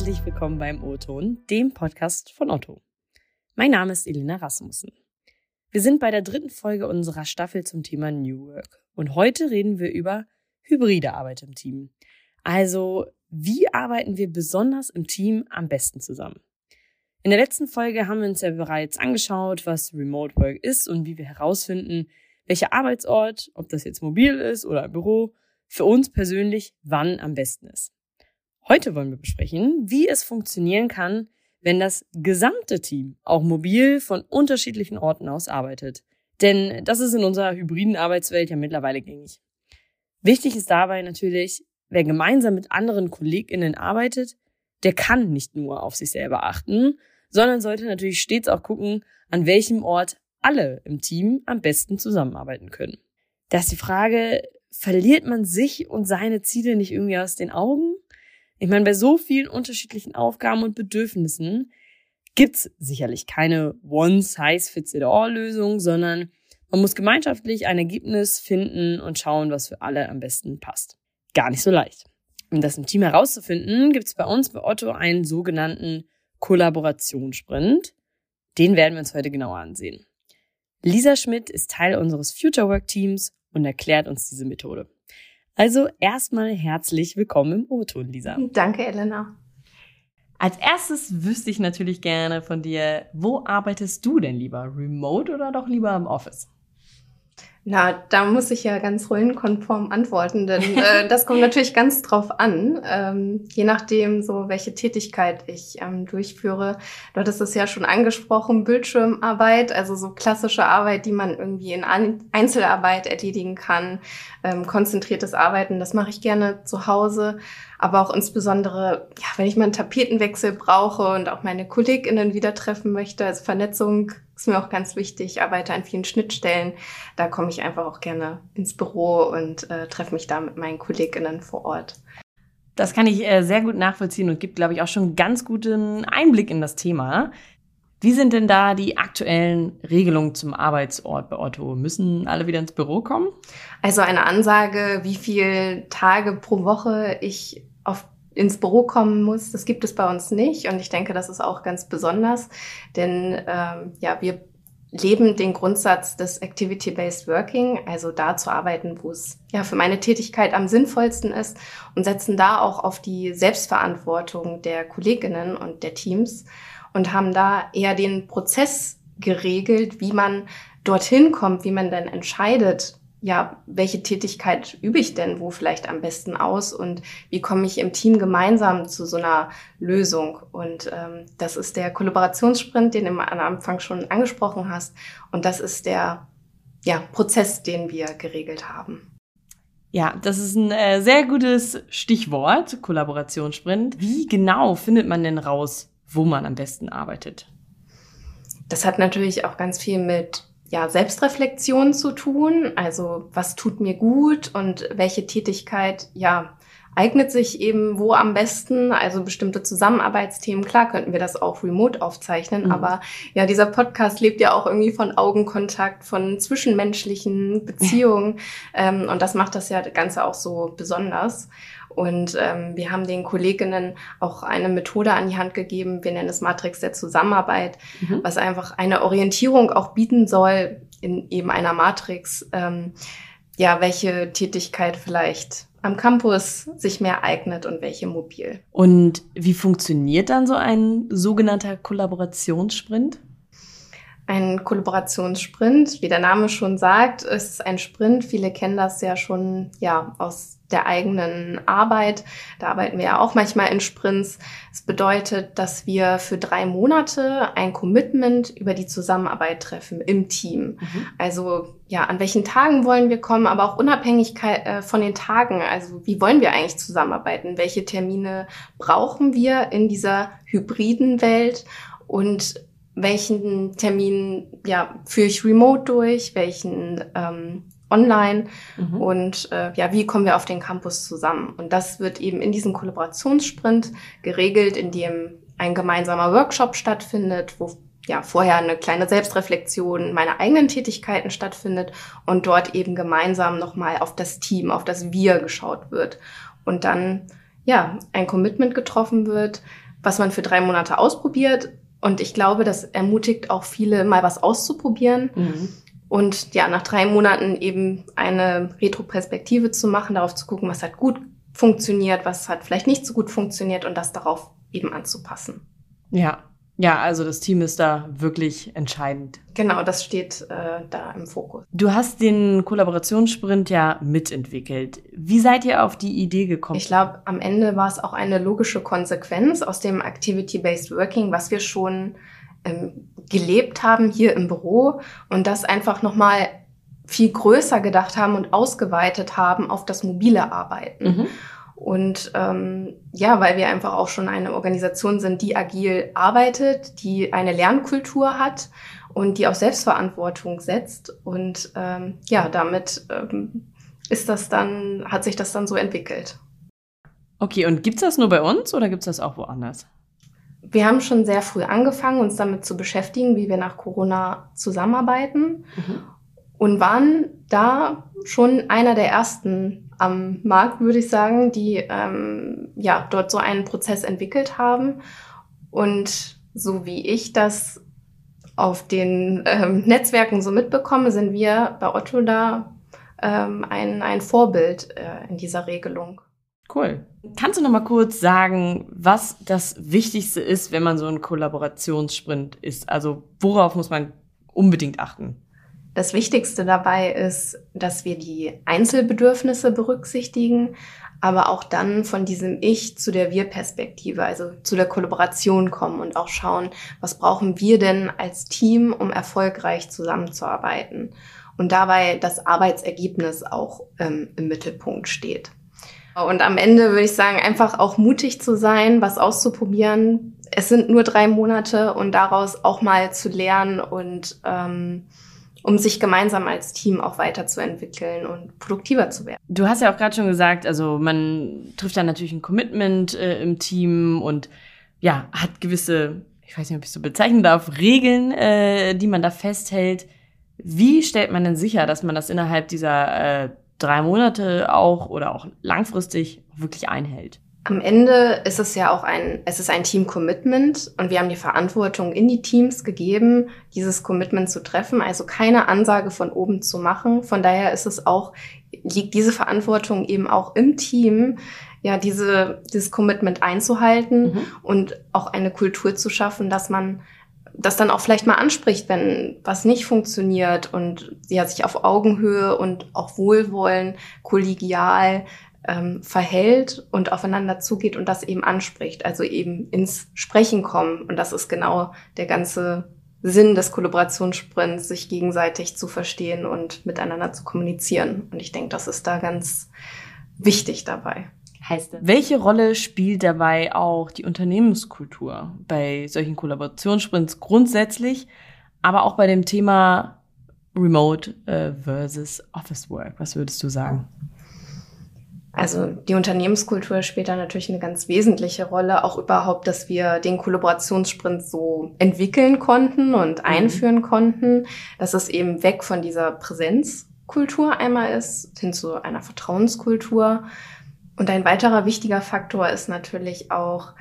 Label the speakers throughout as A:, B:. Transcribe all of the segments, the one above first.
A: herzlich willkommen beim O-Ton, dem Podcast von Otto. Mein Name ist Elena Rasmussen. Wir sind bei der dritten Folge unserer Staffel zum Thema New Work und heute reden wir über hybride Arbeit im Team. Also, wie arbeiten wir besonders im Team am besten zusammen? In der letzten Folge haben wir uns ja bereits angeschaut, was Remote Work ist und wie wir herausfinden, welcher Arbeitsort, ob das jetzt mobil ist oder ein Büro, für uns persönlich wann am besten ist. Heute wollen wir besprechen, wie es funktionieren kann, wenn das gesamte Team auch mobil von unterschiedlichen Orten aus arbeitet. Denn das ist in unserer hybriden Arbeitswelt ja mittlerweile gängig. Wichtig ist dabei natürlich, wer gemeinsam mit anderen KollegInnen arbeitet, der kann nicht nur auf sich selber achten, sondern sollte natürlich stets auch gucken, an welchem Ort alle im Team am besten zusammenarbeiten können. Da ist die Frage, verliert man sich und seine Ziele nicht irgendwie aus den Augen? Ich meine, bei so vielen unterschiedlichen Aufgaben und Bedürfnissen gibt's sicherlich keine One-Size-Fits-it-all-Lösung, sondern man muss gemeinschaftlich ein Ergebnis finden und schauen, was für alle am besten passt. Gar nicht so leicht. Um das im Team herauszufinden, gibt's bei uns bei Otto einen sogenannten Kollaborationssprint. Den werden wir uns heute genauer ansehen. Lisa Schmidt ist Teil unseres Future Work Teams und erklärt uns diese Methode. Also erstmal herzlich willkommen im O-Ton, Lisa.
B: Danke, Elena.
A: Als erstes wüsste ich natürlich gerne von dir, wo arbeitest du denn lieber? Remote oder doch lieber im Office?
B: Na, da muss ich ja ganz rollenkonform antworten, denn äh, das kommt natürlich ganz drauf an, ähm, je nachdem, so welche Tätigkeit ich ähm, durchführe. Du hattest es ja schon angesprochen, Bildschirmarbeit, also so klassische Arbeit, die man irgendwie in Einzelarbeit erledigen kann, ähm, konzentriertes Arbeiten, das mache ich gerne zu Hause aber auch insbesondere, ja, wenn ich mal einen Tapetenwechsel brauche und auch meine KollegInnen wieder treffen möchte. Also Vernetzung ist mir auch ganz wichtig. Ich arbeite an vielen Schnittstellen. Da komme ich einfach auch gerne ins Büro und äh, treffe mich da mit meinen KollegInnen vor Ort.
A: Das kann ich äh, sehr gut nachvollziehen und gibt, glaube ich, auch schon einen ganz guten Einblick in das Thema. Wie sind denn da die aktuellen Regelungen zum Arbeitsort bei Otto? Müssen alle wieder ins Büro kommen?
B: Also eine Ansage, wie viele Tage pro Woche ich auf ins Büro kommen muss, das gibt es bei uns nicht. Und ich denke, das ist auch ganz besonders, denn ähm, ja, wir leben den Grundsatz des Activity-Based Working, also da zu arbeiten, wo es ja für meine Tätigkeit am sinnvollsten ist und setzen da auch auf die Selbstverantwortung der Kolleginnen und der Teams und haben da eher den Prozess geregelt, wie man dorthin kommt, wie man dann entscheidet, ja, welche Tätigkeit übe ich denn wo vielleicht am besten aus und wie komme ich im Team gemeinsam zu so einer Lösung? Und ähm, das ist der Kollaborationssprint, den du am Anfang schon angesprochen hast. Und das ist der ja, Prozess, den wir geregelt haben.
A: Ja, das ist ein äh, sehr gutes Stichwort, Kollaborationssprint. Wie genau findet man denn raus, wo man am besten arbeitet?
B: Das hat natürlich auch ganz viel mit ja, Selbstreflexion zu tun. Also was tut mir gut und welche Tätigkeit, ja, eignet sich eben wo am besten, also bestimmte Zusammenarbeitsthemen. Klar könnten wir das auch remote aufzeichnen, mhm. aber ja, dieser Podcast lebt ja auch irgendwie von Augenkontakt, von zwischenmenschlichen Beziehungen ähm, und das macht das ja Ganze auch so besonders. Und ähm, wir haben den Kolleginnen auch eine Methode an die Hand gegeben, wir nennen es Matrix der Zusammenarbeit, mhm. was einfach eine Orientierung auch bieten soll in eben einer Matrix, ähm, ja, welche Tätigkeit vielleicht am Campus sich mehr eignet und welche mobil.
A: Und wie funktioniert dann so ein sogenannter Kollaborationssprint?
B: Ein Kollaborationssprint, wie der Name schon sagt, ist ein Sprint. Viele kennen das ja schon ja aus der eigenen Arbeit. Da arbeiten wir ja auch manchmal in Sprints. Es das bedeutet, dass wir für drei Monate ein Commitment über die Zusammenarbeit treffen im Team. Mhm. Also ja, an welchen Tagen wollen wir kommen, aber auch Unabhängigkeit äh, von den Tagen. Also wie wollen wir eigentlich zusammenarbeiten? Welche Termine brauchen wir in dieser hybriden Welt? Und welchen Termin ja, führe ich remote durch? Welchen ähm, online mhm. und äh, ja, wie kommen wir auf den Campus zusammen? Und das wird eben in diesem Kollaborationssprint geregelt, in dem ein gemeinsamer Workshop stattfindet, wo ja vorher eine kleine Selbstreflexion meiner eigenen Tätigkeiten stattfindet und dort eben gemeinsam nochmal auf das Team, auf das Wir geschaut wird und dann ja ein Commitment getroffen wird, was man für drei Monate ausprobiert. Und ich glaube, das ermutigt auch viele, mal was auszuprobieren. Mhm. Und ja, nach drei Monaten eben eine Retroperspektive zu machen, darauf zu gucken, was hat gut funktioniert, was hat vielleicht nicht so gut funktioniert und das darauf eben anzupassen.
A: Ja, ja, also das Team ist da wirklich entscheidend.
B: Genau, das steht äh, da im Fokus.
A: Du hast den Kollaborationssprint ja mitentwickelt. Wie seid ihr auf die Idee gekommen?
B: Ich glaube, am Ende war es auch eine logische Konsequenz aus dem Activity-Based Working, was wir schon ähm, gelebt haben hier im Büro und das einfach nochmal viel größer gedacht haben und ausgeweitet haben auf das mobile Arbeiten. Mhm. Und ähm, ja, weil wir einfach auch schon eine Organisation sind, die agil arbeitet, die eine Lernkultur hat und die auf Selbstverantwortung setzt. Und ähm, ja, damit ähm, ist das dann, hat sich das dann so entwickelt.
A: Okay, und gibt's das nur bei uns oder gibt's das auch woanders?
B: Wir haben schon sehr früh angefangen, uns damit zu beschäftigen, wie wir nach Corona zusammenarbeiten mhm. und waren da schon einer der ersten am Markt, würde ich sagen, die ähm, ja dort so einen Prozess entwickelt haben. Und so wie ich das auf den ähm, Netzwerken so mitbekomme, sind wir bei Otto da ähm, ein, ein Vorbild äh, in dieser Regelung.
A: Cool. Kannst du noch mal kurz sagen, was das Wichtigste ist, wenn man so ein Kollaborationssprint ist? Also worauf muss man unbedingt achten?
B: Das Wichtigste dabei ist, dass wir die Einzelbedürfnisse berücksichtigen, aber auch dann von diesem Ich zu der Wir-Perspektive, also zu der Kollaboration kommen und auch schauen, was brauchen wir denn als Team, um erfolgreich zusammenzuarbeiten. Und dabei das Arbeitsergebnis auch ähm, im Mittelpunkt steht. Und am Ende würde ich sagen, einfach auch mutig zu sein, was auszuprobieren. Es sind nur drei Monate und daraus auch mal zu lernen und ähm, um sich gemeinsam als Team auch weiterzuentwickeln und produktiver zu werden.
A: Du hast ja auch gerade schon gesagt, also man trifft dann natürlich ein Commitment äh, im Team und ja, hat gewisse, ich weiß nicht, ob ich so bezeichnen darf, Regeln, äh, die man da festhält. Wie stellt man denn sicher, dass man das innerhalb dieser äh, drei Monate auch oder auch langfristig wirklich einhält?
B: Am Ende ist es ja auch ein, es ist ein Team-Commitment und wir haben die Verantwortung in die Teams gegeben, dieses Commitment zu treffen, also keine Ansage von oben zu machen. Von daher ist es auch, liegt diese Verantwortung eben auch im Team, ja, diese, dieses Commitment einzuhalten mhm. und auch eine Kultur zu schaffen, dass man das dann auch vielleicht mal anspricht, wenn was nicht funktioniert und ja, sich auf Augenhöhe und auch Wohlwollen, kollegial ähm, verhält und aufeinander zugeht und das eben anspricht, also eben ins Sprechen kommen. Und das ist genau der ganze Sinn des Kollaborationssprints, sich gegenseitig zu verstehen und miteinander zu kommunizieren. Und ich denke, das ist da ganz wichtig dabei.
A: Heißt das? Welche Rolle spielt dabei auch die Unternehmenskultur bei solchen Kollaborationssprints grundsätzlich, aber auch bei dem Thema Remote äh, versus Office Work? Was würdest du sagen?
B: Also die Unternehmenskultur spielt da natürlich eine ganz wesentliche Rolle, auch überhaupt, dass wir den Kollaborationssprint so entwickeln konnten und mhm. einführen konnten, dass es eben weg von dieser Präsenzkultur einmal ist, hin zu einer Vertrauenskultur. Und ein weiterer wichtiger Faktor ist natürlich auch,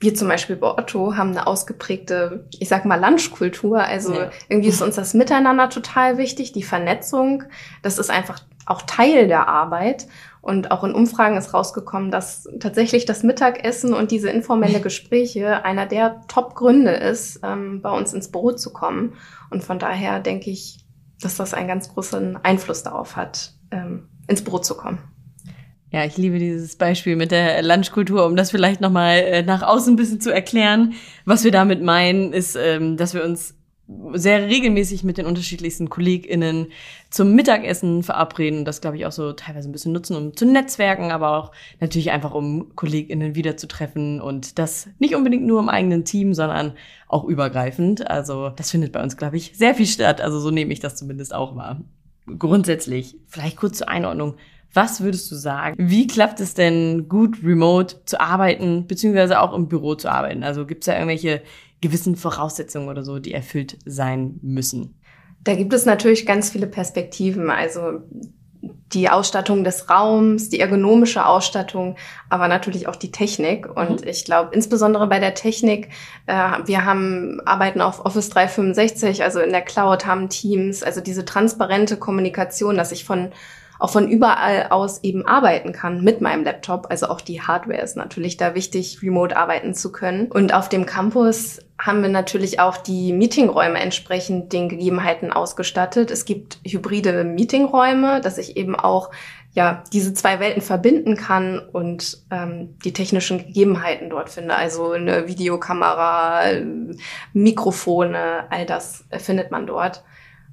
B: wir zum Beispiel bei Otto haben eine ausgeprägte, ich sag mal, Lunchkultur. Also ja. irgendwie ist uns das Miteinander total wichtig, die Vernetzung. Das ist einfach auch Teil der Arbeit. Und auch in Umfragen ist rausgekommen, dass tatsächlich das Mittagessen und diese informelle Gespräche einer der Top-Gründe ist, ähm, bei uns ins Büro zu kommen. Und von daher denke ich, dass das einen ganz großen Einfluss darauf hat, ähm, ins Büro zu kommen.
A: Ja, ich liebe dieses Beispiel mit der Lunchkultur, um das vielleicht nochmal äh, nach außen ein bisschen zu erklären. Was wir damit meinen, ist, ähm, dass wir uns sehr regelmäßig mit den unterschiedlichsten KollegInnen zum Mittagessen verabreden. Das, glaube ich, auch so teilweise ein bisschen nutzen, um zu netzwerken, aber auch natürlich einfach, um KollegInnen wiederzutreffen und das nicht unbedingt nur im eigenen Team, sondern auch übergreifend. Also das findet bei uns, glaube ich, sehr viel statt. Also so nehme ich das zumindest auch wahr. Grundsätzlich, vielleicht kurz zur Einordnung. Was würdest du sagen? Wie klappt es denn gut, remote zu arbeiten, beziehungsweise auch im Büro zu arbeiten? Also gibt es da irgendwelche gewissen Voraussetzungen oder so, die erfüllt sein müssen?
B: Da gibt es natürlich ganz viele Perspektiven. Also die Ausstattung des Raums, die ergonomische Ausstattung, aber natürlich auch die Technik. Und mhm. ich glaube, insbesondere bei der Technik, äh, wir haben, arbeiten auf Office 365, also in der Cloud, haben Teams, also diese transparente Kommunikation, dass ich von auch von überall aus eben arbeiten kann mit meinem Laptop. Also auch die Hardware ist natürlich da wichtig, remote arbeiten zu können. Und auf dem Campus haben wir natürlich auch die Meetingräume entsprechend den Gegebenheiten ausgestattet. Es gibt hybride Meetingräume, dass ich eben auch ja diese zwei Welten verbinden kann und ähm, die technischen Gegebenheiten dort finde. Also eine Videokamera, Mikrofone, all das findet man dort.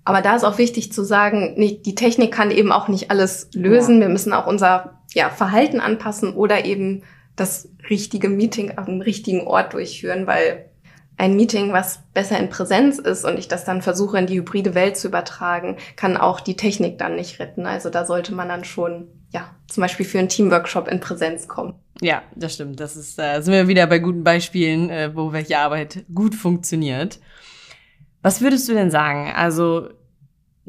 B: Aber da ist auch wichtig zu sagen, nee, die Technik kann eben auch nicht alles lösen. Ja. Wir müssen auch unser ja, Verhalten anpassen oder eben das richtige Meeting am richtigen Ort durchführen, weil ein Meeting, was besser in Präsenz ist und ich das dann versuche, in die hybride Welt zu übertragen, kann auch die Technik dann nicht retten. Also da sollte man dann schon, ja, zum Beispiel für einen Teamworkshop in Präsenz kommen.
A: Ja, das stimmt. Das ist, äh, sind wir wieder bei guten Beispielen, äh, wo welche Arbeit gut funktioniert. Was würdest du denn sagen? Also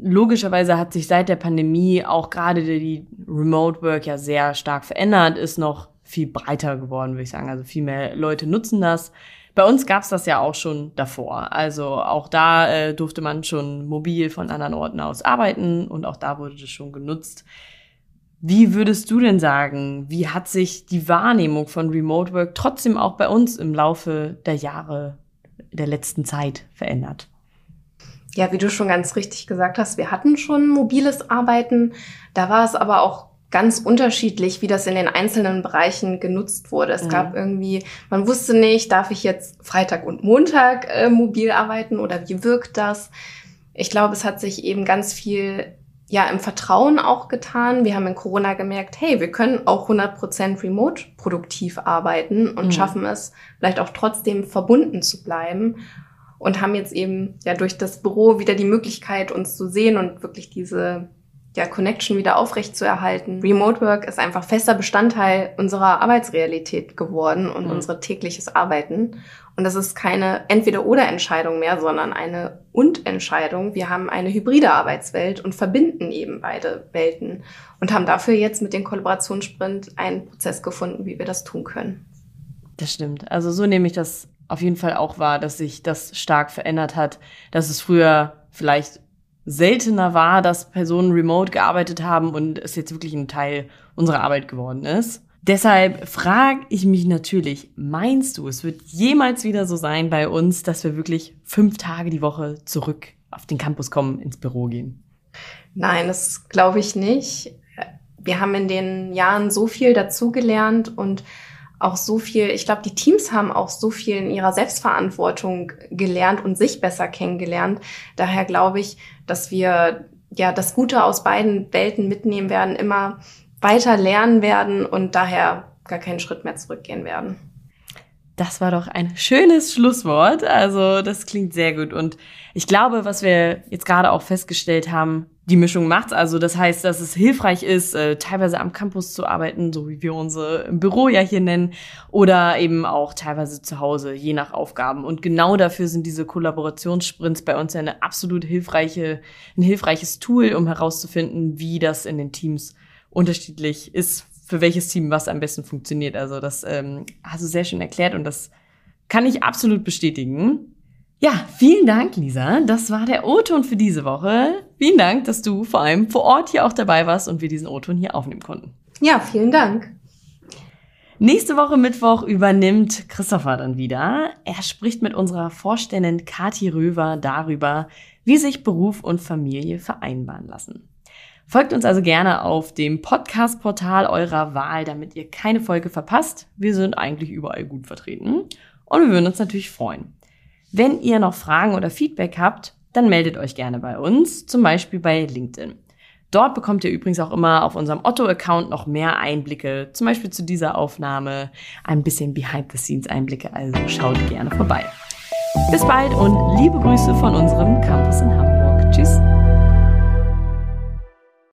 A: logischerweise hat sich seit der Pandemie auch gerade die Remote Work ja sehr stark verändert, ist noch viel breiter geworden, würde ich sagen. Also viel mehr Leute nutzen das. Bei uns gab es das ja auch schon davor. Also auch da äh, durfte man schon mobil von anderen Orten aus arbeiten und auch da wurde das schon genutzt. Wie würdest du denn sagen, wie hat sich die Wahrnehmung von Remote Work trotzdem auch bei uns im Laufe der Jahre der letzten Zeit verändert?
B: Ja, wie du schon ganz richtig gesagt hast, wir hatten schon mobiles Arbeiten. Da war es aber auch ganz unterschiedlich, wie das in den einzelnen Bereichen genutzt wurde. Es mhm. gab irgendwie, man wusste nicht, darf ich jetzt Freitag und Montag äh, mobil arbeiten oder wie wirkt das? Ich glaube, es hat sich eben ganz viel ja im Vertrauen auch getan. Wir haben in Corona gemerkt, hey, wir können auch 100% remote produktiv arbeiten und mhm. schaffen es vielleicht auch trotzdem verbunden zu bleiben und haben jetzt eben ja durch das Büro wieder die Möglichkeit, uns zu sehen und wirklich diese ja, Connection wieder aufrecht zu erhalten. Remote Work ist einfach fester Bestandteil unserer Arbeitsrealität geworden und mhm. unser tägliches Arbeiten. Und das ist keine Entweder-oder-Entscheidung mehr, sondern eine Und-Entscheidung. Wir haben eine hybride Arbeitswelt und verbinden eben beide Welten und haben dafür jetzt mit dem Kollaborationssprint einen Prozess gefunden, wie wir das tun können.
A: Das stimmt. Also so nehme ich das auf jeden Fall auch wahr, dass sich das stark verändert hat, dass es früher vielleicht seltener war, dass Personen remote gearbeitet haben und es jetzt wirklich ein Teil unserer Arbeit geworden ist. Deshalb frage ich mich natürlich, meinst du, es wird jemals wieder so sein bei uns, dass wir wirklich fünf Tage die Woche zurück auf den Campus kommen, ins Büro gehen?
B: Nein, das glaube ich nicht. Wir haben in den Jahren so viel dazugelernt und auch so viel, ich glaube, die Teams haben auch so viel in ihrer Selbstverantwortung gelernt und sich besser kennengelernt. Daher glaube ich, dass wir ja das Gute aus beiden Welten mitnehmen werden, immer weiter lernen werden und daher gar keinen Schritt mehr zurückgehen werden.
A: Das war doch ein schönes Schlusswort. Also das klingt sehr gut. Und ich glaube, was wir jetzt gerade auch festgestellt haben, die Mischung macht's. Also das heißt, dass es hilfreich ist, äh, teilweise am Campus zu arbeiten, so wie wir unsere Büro ja hier nennen, oder eben auch teilweise zu Hause, je nach Aufgaben. Und genau dafür sind diese Kollaborationssprints bei uns ja eine absolut hilfreiche, ein hilfreiches Tool, um herauszufinden, wie das in den Teams unterschiedlich ist, für welches Team was am besten funktioniert. Also das ähm, hast du sehr schön erklärt und das kann ich absolut bestätigen. Ja, vielen Dank, Lisa. Das war der O-Ton für diese Woche. Vielen Dank, dass du vor allem vor Ort hier auch dabei warst und wir diesen O-Ton hier aufnehmen konnten.
B: Ja, vielen Dank.
A: Nächste Woche Mittwoch übernimmt Christopher dann wieder. Er spricht mit unserer Vorständin Kati Röver darüber, wie sich Beruf und Familie vereinbaren lassen. Folgt uns also gerne auf dem Podcast-Portal eurer Wahl, damit ihr keine Folge verpasst. Wir sind eigentlich überall gut vertreten und wir würden uns natürlich freuen. Wenn ihr noch Fragen oder Feedback habt, dann meldet euch gerne bei uns, zum Beispiel bei LinkedIn. Dort bekommt ihr übrigens auch immer auf unserem Otto-Account noch mehr Einblicke, zum Beispiel zu dieser Aufnahme, ein bisschen Behind-the-Scenes-Einblicke, also schaut gerne vorbei. Bis bald und liebe Grüße von unserem Campus in Hamburg. Tschüss.